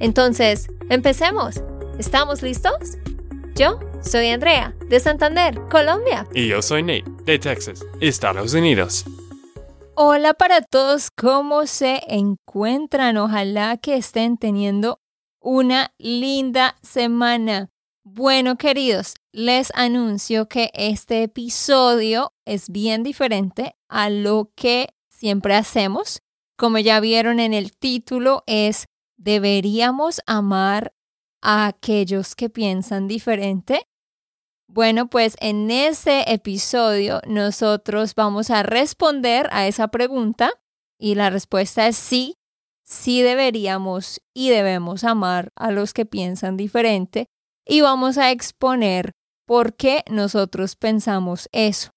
Entonces, empecemos. ¿Estamos listos? Yo soy Andrea, de Santander, Colombia. Y yo soy Nate, de Texas, Estados Unidos. Hola para todos, ¿cómo se encuentran? Ojalá que estén teniendo una linda semana. Bueno, queridos, les anuncio que este episodio es bien diferente a lo que siempre hacemos. Como ya vieron en el título, es ¿deberíamos amar a aquellos que piensan diferente? Bueno, pues en este episodio nosotros vamos a responder a esa pregunta y la respuesta es sí, sí deberíamos y debemos amar a los que piensan diferente y vamos a exponer por qué nosotros pensamos eso.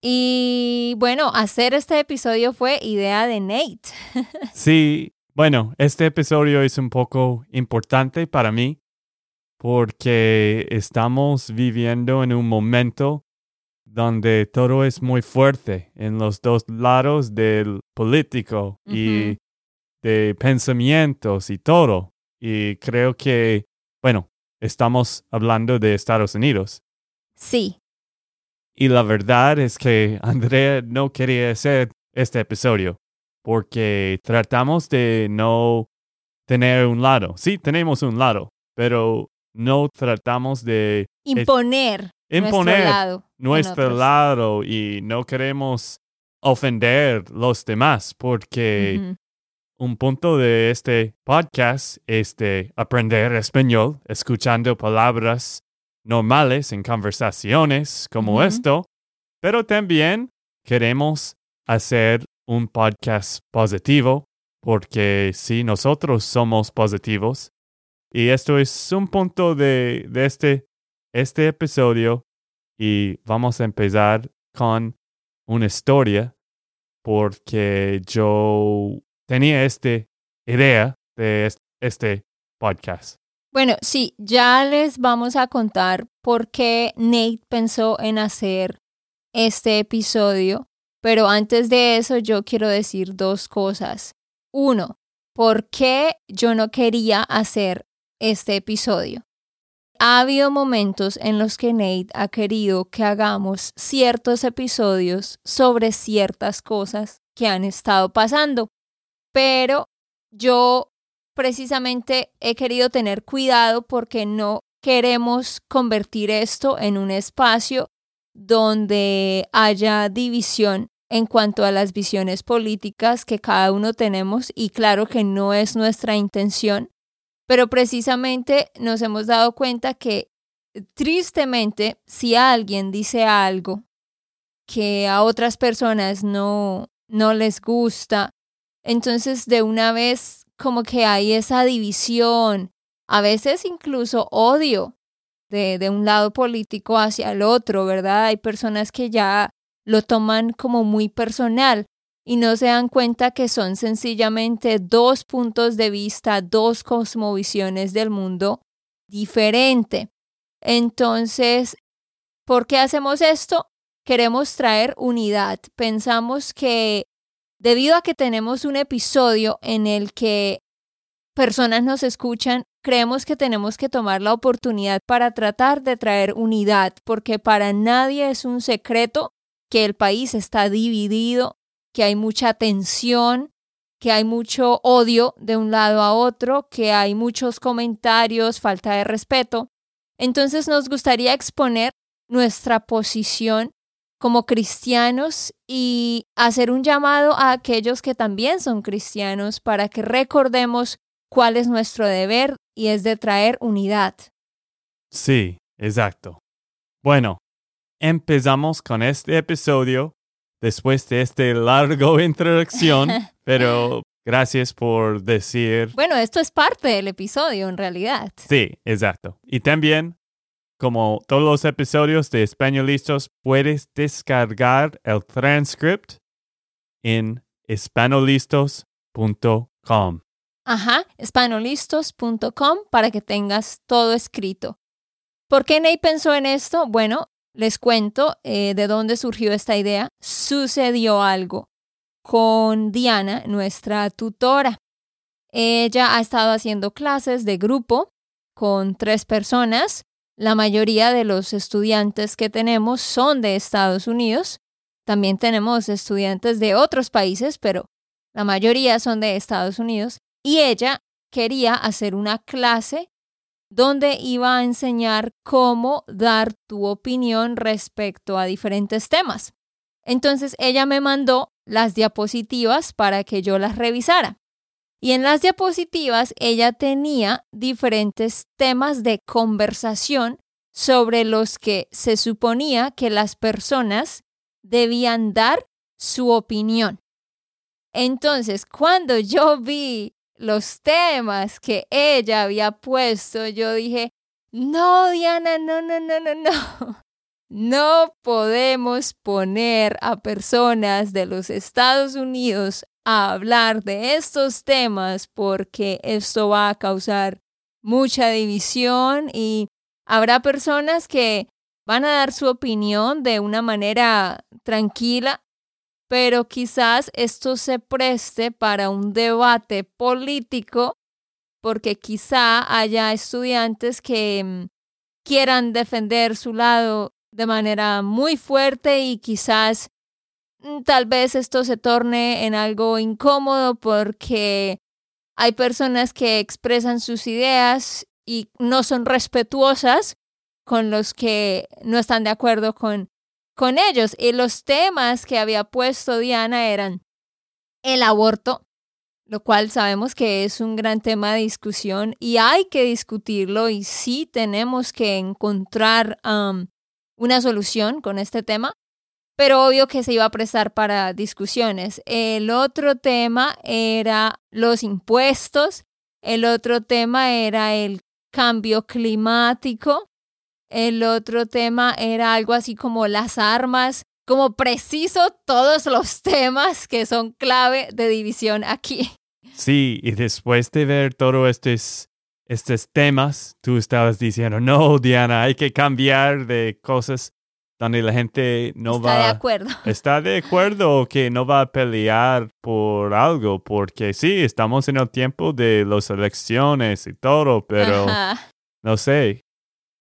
Y bueno, hacer este episodio fue idea de Nate. sí, bueno, este episodio es un poco importante para mí porque estamos viviendo en un momento donde todo es muy fuerte en los dos lados del político y de pensamientos y todo. Y creo que, bueno, estamos hablando de Estados Unidos. Sí. Y la verdad es que Andrea no quería hacer este episodio porque tratamos de no tener un lado. Sí, tenemos un lado, pero no tratamos de imponer, imponer nuestro lado, nuestro lado y no queremos ofender los demás porque un punto de este podcast es de aprender español escuchando palabras normales en conversaciones como esto, pero también queremos hacer un podcast positivo porque si nosotros somos positivos y esto es un punto de, de este, este episodio y vamos a empezar con una historia porque yo tenía esta idea de este podcast. Bueno, sí, ya les vamos a contar por qué Nate pensó en hacer este episodio, pero antes de eso yo quiero decir dos cosas. Uno, ¿por qué yo no quería hacer este episodio? Ha habido momentos en los que Nate ha querido que hagamos ciertos episodios sobre ciertas cosas que han estado pasando pero yo precisamente he querido tener cuidado porque no queremos convertir esto en un espacio donde haya división en cuanto a las visiones políticas que cada uno tenemos y claro que no es nuestra intención, pero precisamente nos hemos dado cuenta que tristemente si alguien dice algo que a otras personas no no les gusta entonces, de una vez, como que hay esa división, a veces incluso odio de, de un lado político hacia el otro, ¿verdad? Hay personas que ya lo toman como muy personal y no se dan cuenta que son sencillamente dos puntos de vista, dos cosmovisiones del mundo diferente. Entonces, ¿por qué hacemos esto? Queremos traer unidad. Pensamos que Debido a que tenemos un episodio en el que personas nos escuchan, creemos que tenemos que tomar la oportunidad para tratar de traer unidad, porque para nadie es un secreto que el país está dividido, que hay mucha tensión, que hay mucho odio de un lado a otro, que hay muchos comentarios, falta de respeto. Entonces nos gustaría exponer nuestra posición como cristianos y hacer un llamado a aquellos que también son cristianos para que recordemos cuál es nuestro deber y es de traer unidad. Sí, exacto. Bueno, empezamos con este episodio después de esta larga introducción, pero Gracias por decir. Bueno, esto es parte del episodio en realidad. Sí, exacto. Y también, como todos los episodios de Españolistos, puedes descargar el transcript en espanolistos.com. Ajá, espanolistos.com para que tengas todo escrito. ¿Por qué Ney pensó en esto? Bueno, les cuento eh, de dónde surgió esta idea. Sucedió algo con Diana, nuestra tutora. Ella ha estado haciendo clases de grupo con tres personas. La mayoría de los estudiantes que tenemos son de Estados Unidos. También tenemos estudiantes de otros países, pero la mayoría son de Estados Unidos. Y ella quería hacer una clase donde iba a enseñar cómo dar tu opinión respecto a diferentes temas. Entonces ella me mandó las diapositivas para que yo las revisara. Y en las diapositivas ella tenía diferentes temas de conversación sobre los que se suponía que las personas debían dar su opinión. Entonces, cuando yo vi los temas que ella había puesto, yo dije, no, Diana, no, no, no, no, no. No podemos poner a personas de los Estados Unidos a hablar de estos temas porque esto va a causar mucha división y habrá personas que van a dar su opinión de una manera tranquila pero quizás esto se preste para un debate político porque quizá haya estudiantes que mm, quieran defender su lado de manera muy fuerte y quizás mm, tal vez esto se torne en algo incómodo porque hay personas que expresan sus ideas y no son respetuosas con los que no están de acuerdo con con ellos. Y los temas que había puesto Diana eran el aborto, lo cual sabemos que es un gran tema de discusión y hay que discutirlo y sí tenemos que encontrar una solución con este tema, pero obvio que se iba a prestar para discusiones. El otro tema era los impuestos, el otro tema era el cambio climático, el otro tema era algo así como las armas, como preciso todos los temas que son clave de división aquí. Sí, y después de ver todos estos, estos temas, tú estabas diciendo, no, Diana, hay que cambiar de cosas donde la gente no va... Está de acuerdo. Está de acuerdo que no va a pelear por algo, porque sí, estamos en el tiempo de las elecciones y todo, pero no sé,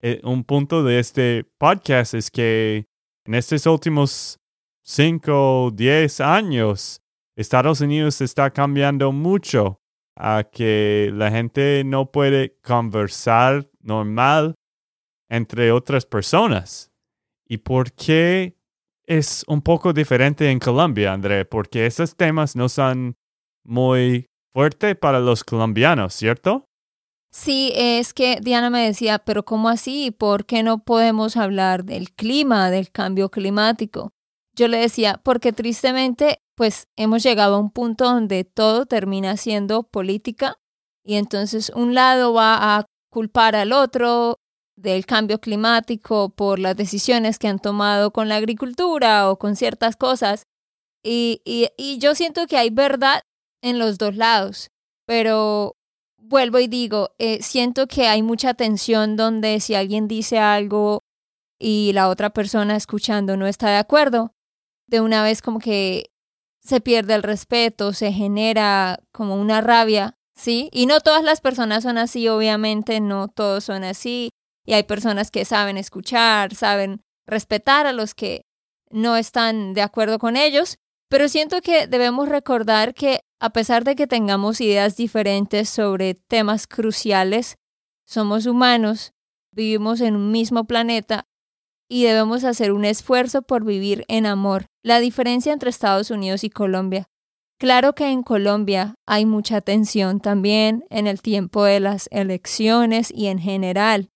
eh, un punto de este podcast es que en estos últimos 5, 10 años, Estados Unidos está cambiando mucho a que la gente no puede conversar normal entre otras personas. ¿Y por qué es un poco diferente en Colombia, André? Porque esos temas no son muy fuertes para los colombianos, ¿cierto? Sí, es que Diana me decía, pero ¿cómo así? ¿Por qué no podemos hablar del clima, del cambio climático? Yo le decía, porque tristemente, pues hemos llegado a un punto donde todo termina siendo política y entonces un lado va a culpar al otro del cambio climático por las decisiones que han tomado con la agricultura o con ciertas cosas. Y, y, y yo siento que hay verdad en los dos lados, pero vuelvo y digo, eh, siento que hay mucha tensión donde si alguien dice algo y la otra persona escuchando no está de acuerdo, de una vez como que se pierde el respeto, se genera como una rabia, ¿sí? Y no todas las personas son así, obviamente, no todos son así. Y hay personas que saben escuchar, saben respetar a los que no están de acuerdo con ellos, pero siento que debemos recordar que a pesar de que tengamos ideas diferentes sobre temas cruciales, somos humanos, vivimos en un mismo planeta y debemos hacer un esfuerzo por vivir en amor. La diferencia entre Estados Unidos y Colombia. Claro que en Colombia hay mucha tensión también en el tiempo de las elecciones y en general.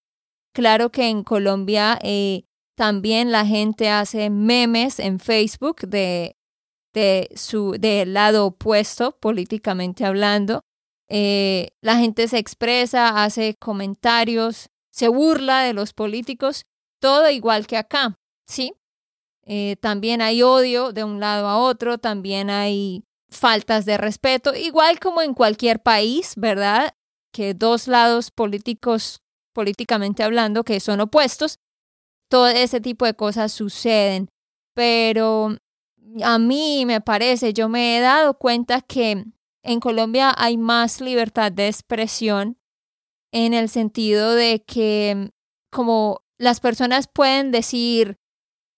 Claro que en Colombia eh, también la gente hace memes en Facebook de de su del lado opuesto políticamente hablando. Eh, la gente se expresa, hace comentarios, se burla de los políticos, todo igual que acá, ¿sí? Eh, también hay odio de un lado a otro, también hay faltas de respeto, igual como en cualquier país, ¿verdad? Que dos lados políticos, políticamente hablando, que son opuestos, todo ese tipo de cosas suceden. Pero a mí me parece, yo me he dado cuenta que en Colombia hay más libertad de expresión en el sentido de que como las personas pueden decir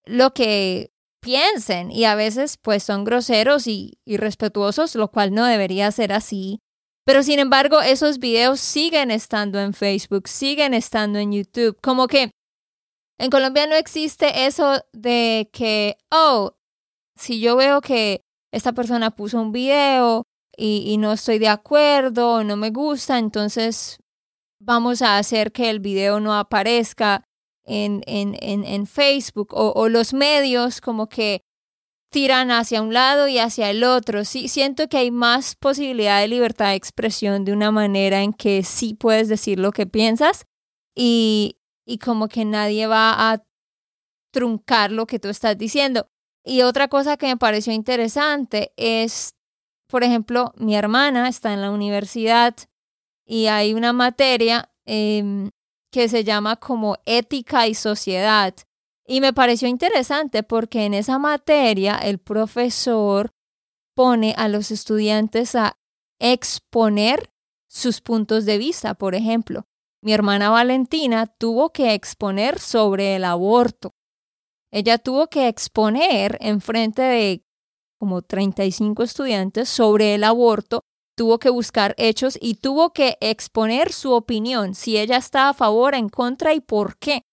lo que piensen y a veces pues son groseros y irrespetuosos, lo cual no debería ser así. Pero sin embargo, esos videos siguen estando en Facebook, siguen estando en YouTube. Como que en Colombia no existe eso de que, oh, si yo veo que esta persona puso un video y, no estoy de acuerdo, no me gusta, entonces vamos a hacer que el video no aparezca en, en, en, Facebook o, los medios como que tiran hacia un lado y hacia el otro. Sí, siento que hay más posibilidad de libertad de expresión de una manera en que sí puedes decir lo que piensas y, y como que nadie va a truncar lo que tú estás diciendo. Y otra cosa que me pareció interesante es, por ejemplo, mi hermana está en la universidad y hay una materia eh, que se llama como ética y sociedad. Y me pareció interesante porque en esa materia el profesor pone a los estudiantes a exponer sus puntos de vista. Por ejemplo, mi hermana Valentina tuvo que exponer sobre el aborto. Ella tuvo que exponer en frente de como 35 estudiantes sobre el aborto tuvo que buscar hechos y tuvo que exponer su opinión, si ella está a favor, en contra y por qué.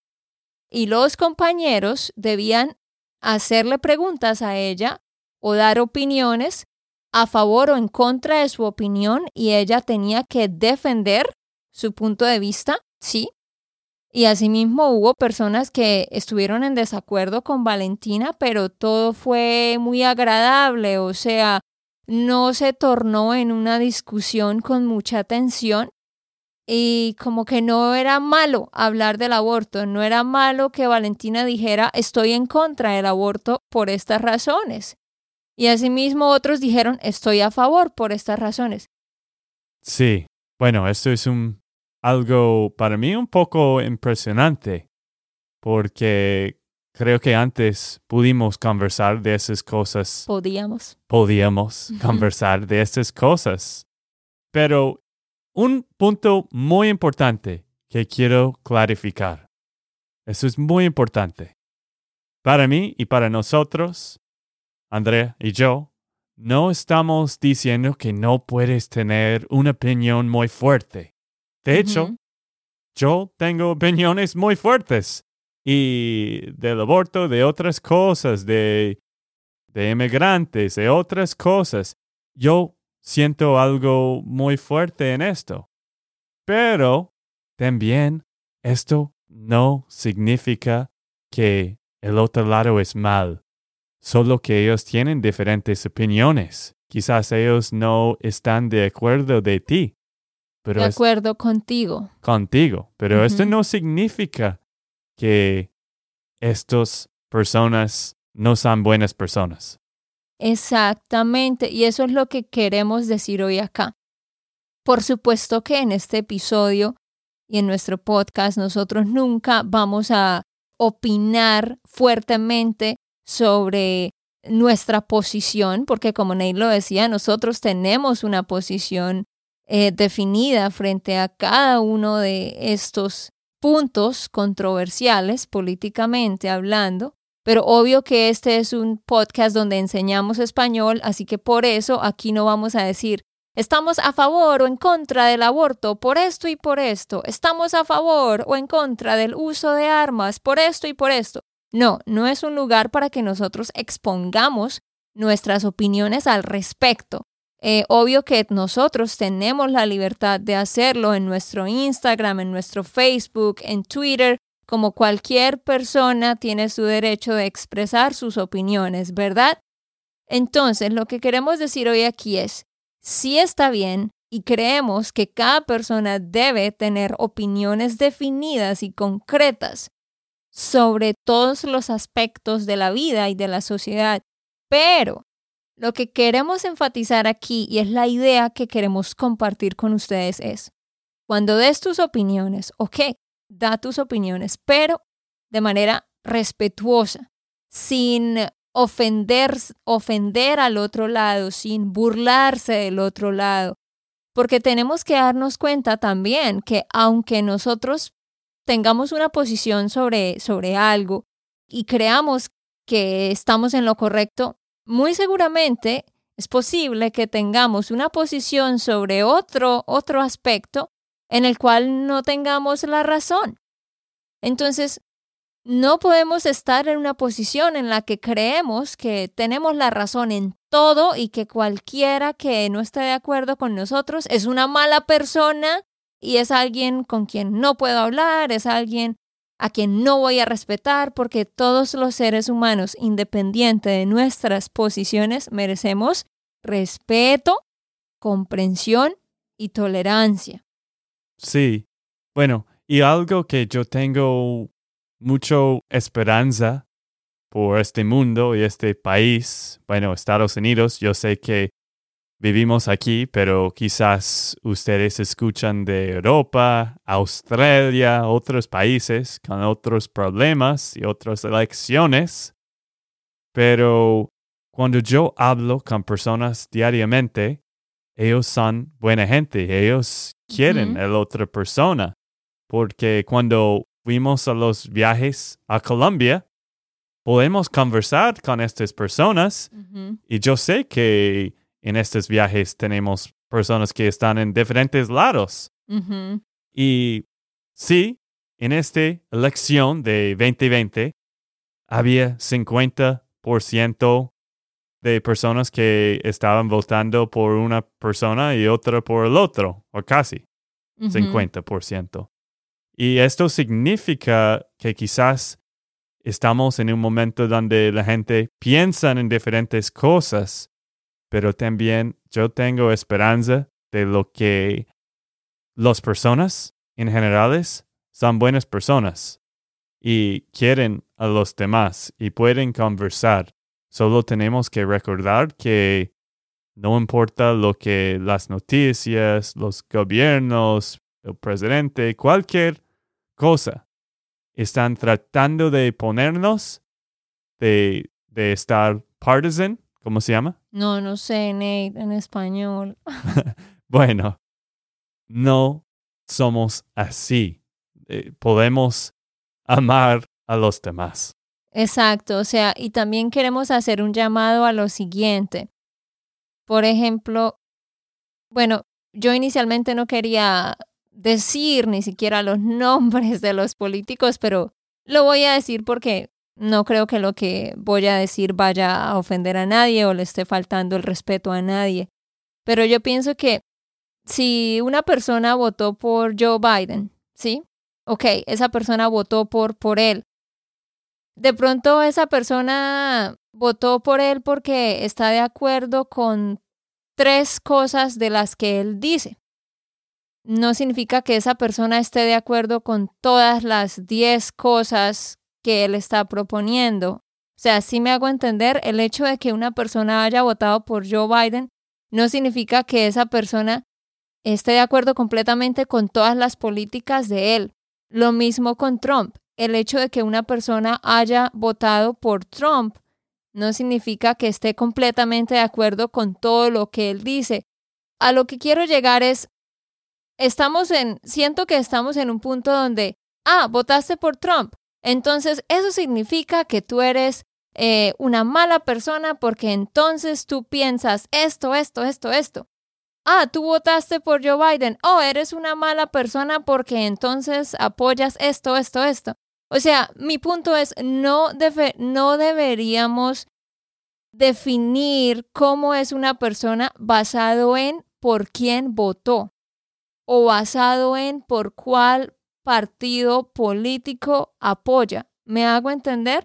Y los compañeros debían hacerle preguntas a ella o dar opiniones a favor o en contra de su opinión y ella tenía que defender su punto de vista, ¿sí? Y asimismo hubo personas que estuvieron en desacuerdo con Valentina, pero todo fue muy agradable, o sea, no se tornó en una discusión con mucha tensión y como que no era malo hablar del aborto, no era malo que Valentina dijera estoy en contra del aborto por estas razones. Y asimismo otros dijeron estoy a favor por estas razones. Sí, bueno, esto es un algo para mí un poco impresionante porque Creo que antes pudimos conversar de esas cosas. Podíamos. Podíamos conversar de estas cosas. Pero un punto muy importante que quiero clarificar. Eso es muy importante. Para mí y para nosotros, Andrea y yo, no estamos diciendo que no puedes tener una opinión muy fuerte. De hecho, yo tengo opiniones muy fuertes y del aborto, de otras cosas, de, de inmigrantes, de otras cosas. Yo siento algo muy fuerte en esto. Pero también esto no significa que el otro lado es mal, solo que ellos tienen diferentes opiniones. Quizás ellos no están de acuerdo de ti. Pero de acuerdo contigo. Contigo. Pero esto no significa que estas personas no son buenas personas. Exactamente, y eso es lo que queremos decir hoy acá. Por supuesto que en este episodio y en nuestro podcast nosotros nunca vamos a opinar fuertemente sobre nuestra posición, porque como Neil lo decía, nosotros tenemos una posición eh, definida frente a cada uno de estos puntos controversiales políticamente hablando, pero obvio que este es un podcast donde enseñamos español, así que por eso aquí no vamos a decir estamos a favor o en contra del aborto por esto y por esto, estamos a favor o en contra del uso de armas por esto y por esto. No, no es un lugar para que nosotros expongamos nuestras opiniones al respecto. Eh, obvio que nosotros tenemos la libertad de hacerlo en nuestro Instagram, en nuestro Facebook, en Twitter, como cualquier persona tiene su derecho de expresar sus opiniones, ¿verdad? Entonces, lo que queremos decir hoy aquí es, si está bien y creemos que cada persona debe tener opiniones definidas y concretas sobre todos los aspectos de la vida y de la sociedad, pero lo que queremos enfatizar aquí y es la idea que queremos compartir con ustedes es, cuando des tus opiniones, ok, da tus opiniones, pero de manera respetuosa, sin ofender, ofender al otro lado, sin burlarse del otro lado, porque tenemos que darnos cuenta también que aunque nosotros tengamos una posición sobre, sobre algo y creamos que estamos en lo correcto, muy seguramente es posible que tengamos una posición sobre otro, otro aspecto en el cual no tengamos la razón. Entonces, no podemos estar en una posición en la que creemos que tenemos la razón en todo y que cualquiera que no esté de acuerdo con nosotros es una mala persona y es alguien con quien no puedo hablar, es alguien a quien no voy a respetar, porque todos los seres humanos, independiente de nuestras posiciones, merecemos respeto, comprensión y tolerancia. Sí, bueno, y algo que yo tengo mucho esperanza por este mundo y este país. Bueno, Estados Unidos, yo sé que vivimos aquí, pero quizás ustedes escuchan de Europa, Australia, otros países con otros problemas y otras elecciones. Pero cuando yo hablo con personas diariamente, ellos son buena gente, ellos quieren a la otra persona. Porque cuando fuimos a los viajes a Colombia, podemos conversar con estas personas y yo sé que en estos viajes tenemos personas que están en diferentes lados. Y sí, en esta elección de 2020 había 50% de personas que estaban votando por una persona y otra por el otro, o casi 50%. Y esto significa que quizás estamos en un momento donde la gente piensa en diferentes cosas, pero también yo tengo esperanza de lo que las personas en generales son buenas personas y quieren a los demás y pueden conversar. Solo tenemos que recordar que no importa lo que las noticias, los gobiernos, el presidente, cualquier cosa. Están tratando de ponernos, de, de estar partisan, ¿cómo se llama? No, no sé, Nate, en español. bueno, no somos así. Eh, podemos amar a los demás. Exacto, o sea, y también queremos hacer un llamado a lo siguiente. Por ejemplo, bueno, yo inicialmente no quería decir ni siquiera los nombres de los políticos, pero lo voy a decir porque no creo que lo que voy a decir vaya a ofender a nadie o le esté faltando el respeto a nadie. Pero yo pienso que si una persona votó por Joe Biden, ¿sí? Ok, esa persona votó por, por él. De pronto esa persona votó por él porque está de acuerdo con tres cosas de las que él dice no significa que esa persona esté de acuerdo con todas las 10 cosas que él está proponiendo. O sea, si me hago entender, el hecho de que una persona haya votado por Joe Biden no significa que esa persona esté de acuerdo completamente con todas las políticas de él. Lo mismo con Trump. El hecho de que una persona haya votado por Trump no significa que esté completamente de acuerdo con todo lo que él dice. A lo que quiero llegar es, estamos en, siento que estamos en un punto donde, ah, votaste por Trump. Entonces, eso significa que tú eres eh, una mala persona porque entonces tú piensas esto, esto, esto, esto. Ah, tú votaste por Joe Biden. Oh, eres una mala persona porque entonces apoyas esto, esto, esto. O sea, mi punto es, no, no deberíamos definir cómo es una persona basado en por quién votó o basado en por cuál partido político apoya. ¿Me hago entender?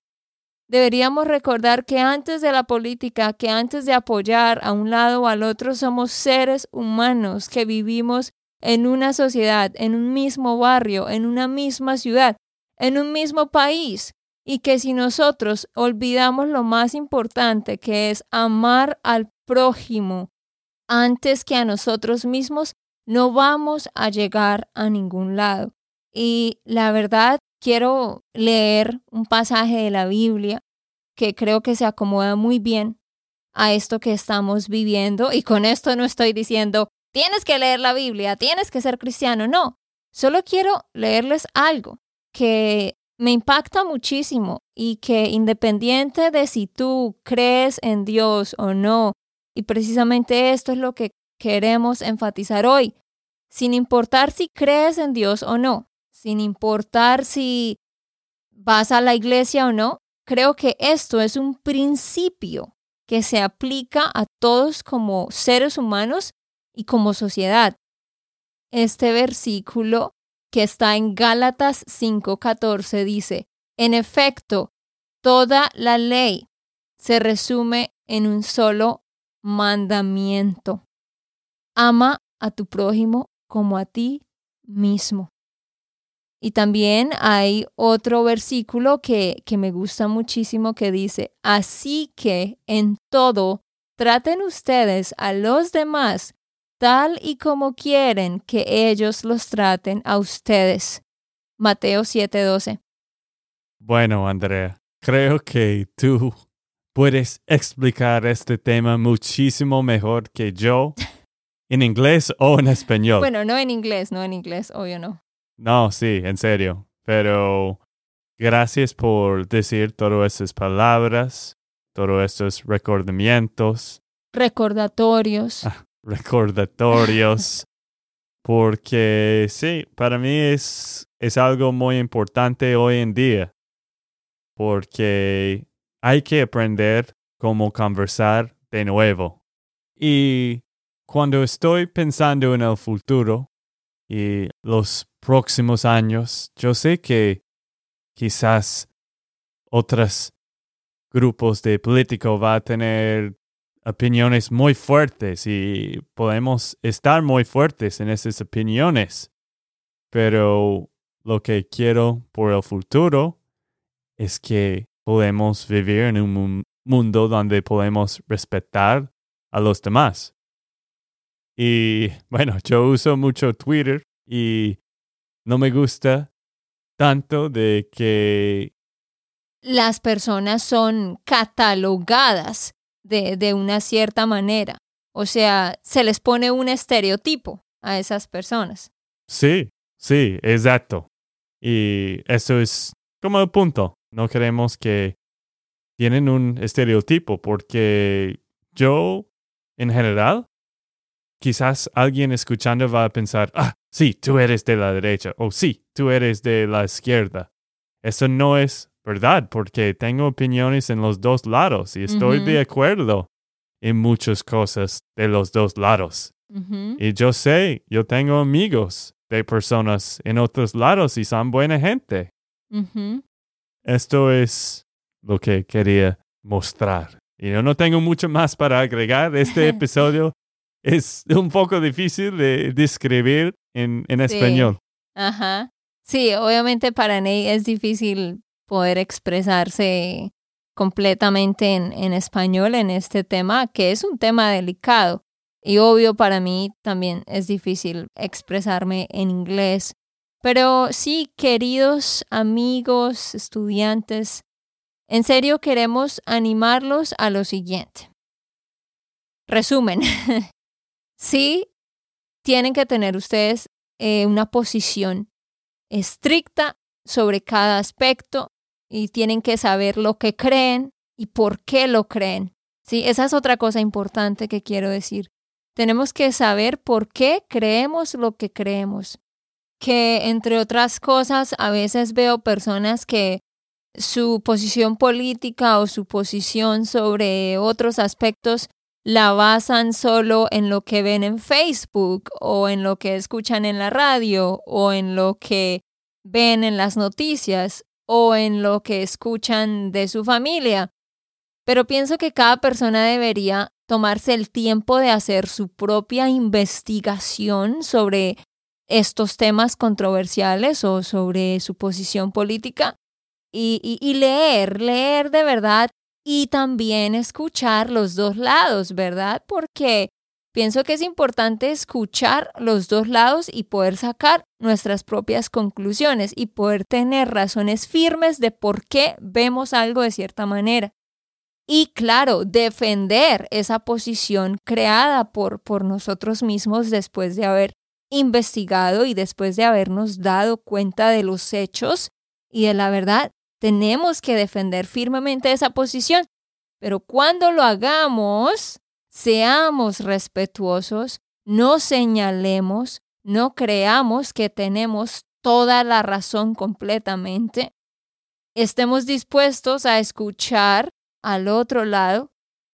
deberíamos recordar que antes de la política, que antes de apoyar a un lado o al otro, somos seres humanos que vivimos en una sociedad, en un mismo barrio, en una misma ciudad, en un mismo país. Y que si nosotros olvidamos lo más importante, que es amar al prójimo antes que a nosotros mismos, no vamos a llegar a ningún lado. Y la verdad, quiero leer un pasaje de la Biblia que creo que se acomoda muy bien a esto que estamos viviendo. Y con esto no estoy diciendo, tienes que leer la Biblia, tienes que ser cristiano. No, solo quiero leerles algo que me impacta muchísimo y que independiente de si tú crees en Dios o no, y precisamente esto es lo que queremos enfatizar hoy, sin importar si crees en Dios o no, sin importar si vas a la iglesia o no, creo que esto es un principio que se aplica a todos como seres humanos y como sociedad. Este versículo que está en Gálatas 5:14 dice, en efecto, toda la ley se resume en un solo mandamiento. Ama a tu prójimo como a ti mismo. Y también hay otro versículo que, que me gusta muchísimo que dice, así que en todo traten ustedes a los demás tal y como quieren que ellos los traten a ustedes. Mateo 7:12. Bueno, Andrea, creo que tú puedes explicar este tema muchísimo mejor que yo en inglés o en español. Bueno, no en inglés, no en inglés, obvio no. No, sí, en serio. Pero gracias por decir todas esas palabras, todos estos recordamientos. Recordatorios. Ah, recordatorios. porque sí, para mí es, es algo muy importante hoy en día. Porque hay que aprender cómo conversar de nuevo. Y cuando estoy pensando en el futuro y los próximos años, yo sé que quizás otros grupos de políticos va a tener opiniones muy fuertes y podemos estar muy fuertes en esas opiniones. Pero lo que quiero por el futuro es que podemos vivir en un mundo donde podemos respetar a los demás. Y bueno, yo uso mucho Twitter y no me gusta tanto de que las personas son catalogadas de, de una cierta manera. O sea, se les pone un estereotipo a esas personas. Sí, sí, exacto. Y eso es como el punto. No queremos que tienen un estereotipo porque yo, en general, quizás alguien escuchando va a pensar, ah, sí, tú eres de la derecha o sí, tú eres de la izquierda. Eso no es verdad porque tengo opiniones en los dos lados y estoy de acuerdo en muchas cosas de los dos lados. Y yo sé, yo tengo amigos de personas en otros lados y son buena gente. Esto es lo que quería mostrar. Y yo no tengo mucho más para agregar. Este episodio es un poco difícil de describir en, en español. Ajá. Sí, obviamente para Ney es difícil poder expresarse completamente en, en español en este tema, que es un tema delicado. Y obvio para mí también es difícil expresarme en inglés pero sí, queridos amigos, estudiantes, en serio queremos animarlos a lo siguiente. Resumen, sí, tienen que tener ustedes eh, una posición estricta sobre cada aspecto y tienen que saber lo que creen y por qué lo creen. Sí, esa es otra cosa importante que quiero decir. Tenemos que saber por qué creemos lo que creemos que entre otras cosas a veces veo personas que su posición política o su posición sobre otros aspectos la basan solo en lo que ven en Facebook o en lo que escuchan en la radio o en lo que ven en las noticias o en lo que escuchan de su familia. Pero pienso que cada persona debería tomarse el tiempo de hacer su propia investigación sobre estos temas controversiales o sobre su posición política y, leer, leer de verdad y también escuchar los dos lados, ¿verdad? Porque pienso que es importante escuchar los dos lados y poder sacar nuestras propias conclusiones y poder tener razones firmes de por qué vemos algo de cierta manera. Y claro, defender esa posición creada por, por nosotros mismos después de haber investigado y después de habernos dado cuenta de los hechos y de la verdad, tenemos que defender firmemente esa posición. Pero cuando lo hagamos, seamos respetuosos, no señalemos, no creamos que tenemos toda la razón completamente. Estemos dispuestos a escuchar al otro lado.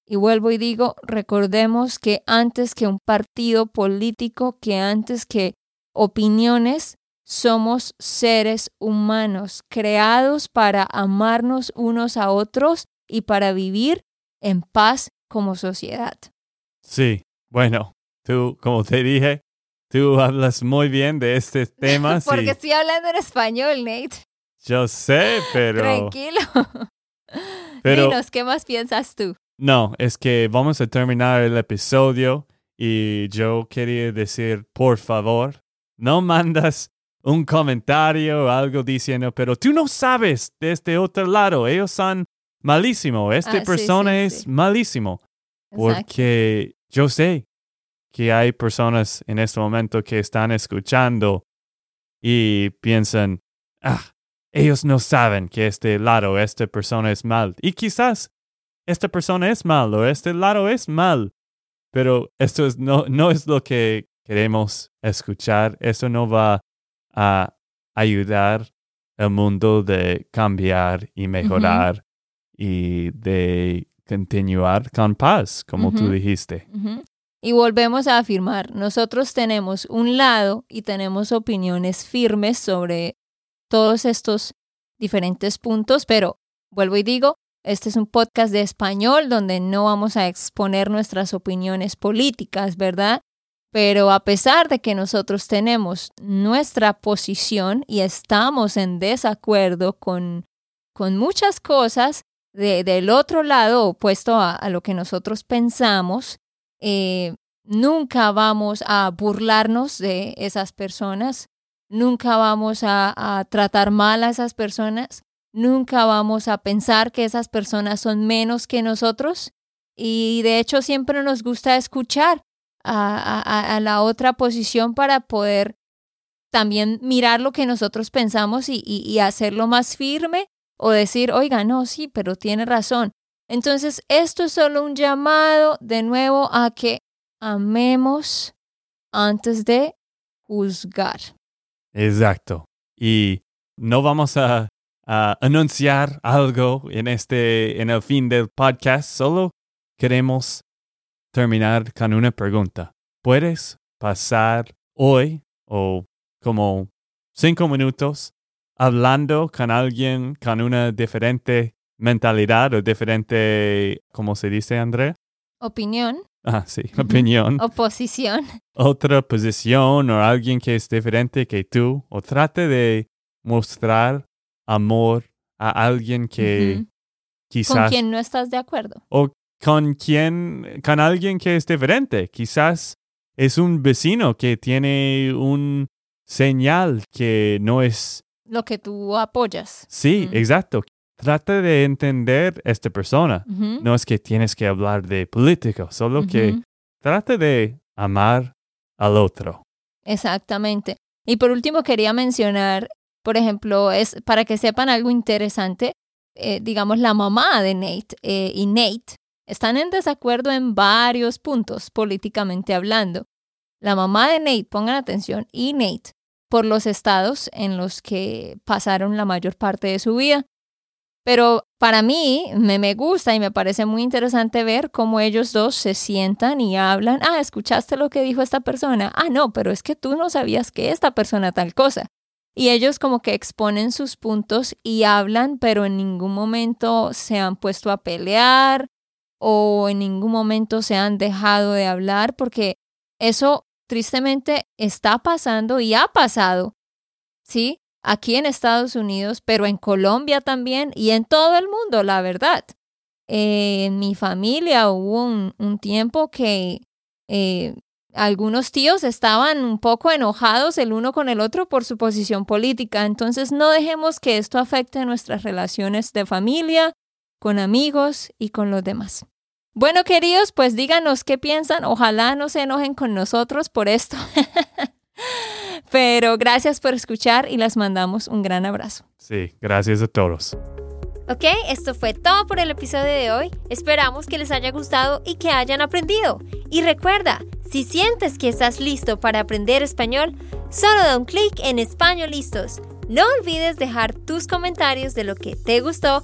Y vuelvo y digo, recordemos que antes que un partido político, que antes que opiniones, somos seres humanos creados para amarnos unos a otros y para vivir en paz como sociedad. Sí, bueno, tú, como te dije, tú hablas muy bien de este tema. Porque estoy hablando en español, Nate. Yo sé, pero... Tranquilo. Pero, Dinos, ¿qué más piensas tú? No, es que vamos a terminar el episodio y yo quería decir, por favor, no mandas un comentario o algo diciendo, pero tú no sabes de este otro lado, ellos son malísimos, esta ah, persona es malísimo. Porque yo sé que hay personas en este momento que están escuchando y piensan, ah, ellos no saben que este lado, esta persona es mal. Y quizás esta persona es mal o este lado es mal. Pero esto es, no, no es lo que queremos escuchar. Eso no va a ayudar al mundo de cambiar y mejorar y de continuar con paz, como tú dijiste. Y volvemos a afirmar, nosotros tenemos un lado y tenemos opiniones firmes sobre todos estos diferentes puntos, pero vuelvo y digo, este es un podcast de español donde no vamos a exponer nuestras opiniones políticas, ¿verdad? Pero a pesar de que nosotros tenemos nuestra posición y estamos en desacuerdo con, con muchas cosas del otro lado opuesto a, lo que nosotros pensamos, eh, nunca vamos a burlarnos de esas personas, nunca vamos a, tratar mal a esas personas, nunca vamos a pensar que esas personas son menos que nosotros. Y de hecho siempre nos gusta escuchar a, la otra posición para poder también mirar lo que nosotros pensamos y, hacerlo más firme o decir, oiga, no, sí, pero tiene razón. Entonces, esto es solo un llamado de nuevo a que amemos antes de juzgar. Exacto. Y no vamos a, anunciar algo en este, en el fin del podcast, solo queremos terminar con una pregunta. ¿Puedes pasar hoy o como cinco minutos hablando con alguien con una diferente mentalidad o diferente, ¿cómo se dice, Andrea? Opinión. Ah, sí, opinión. Oposición. Otra posición o alguien que es diferente que tú, o trate de mostrar amor a alguien que quizás... Con quien no estás de acuerdo. O con quien, con alguien que es diferente. Quizás es un vecino que tiene un señal que no es... Lo que tú apoyas. Sí, exacto. Trata de entender a esta persona. No es que tienes que hablar de política, solo que trate de amar al otro. Exactamente. Y por último quería mencionar, por ejemplo, es para que sepan algo interesante, eh, digamos la mamá de Nate eh, y Nate están en desacuerdo en varios puntos políticamente hablando. La mamá de Nate, pongan atención, y Nate, por los estados en los que pasaron la mayor parte de su vida. Pero para mí me, me gusta y me parece muy interesante ver cómo ellos dos se sientan y hablan, ah, ¿escuchaste lo que dijo esta persona? Ah, no, pero es que tú no sabías que esta persona tal cosa. y ellos como que exponen sus puntos y hablan, pero en ningún momento se han puesto a pelear o en ningún momento se han dejado de hablar porque eso tristemente está pasando y ha pasado, ¿sí? Aquí en Estados Unidos, pero en Colombia también y en todo el mundo, la verdad. en mi familia hubo un, tiempo que eh, algunos tíos estaban un poco enojados el uno con el otro por su posición política. Entonces no dejemos que esto afecte nuestras relaciones de familia, con amigos y con los demás. Bueno, queridos, pues díganos qué piensan. Ojalá no se enojen con nosotros por esto. Pero gracias por escuchar y les mandamos un gran abrazo. Sí, gracias a todos. Ok, esto fue todo por el episodio de hoy. Esperamos que les haya gustado y que hayan aprendido. Y recuerda, si sientes que estás listo para aprender español, solo da un clic en Español Listos. No olvides dejar tus comentarios de lo que te gustó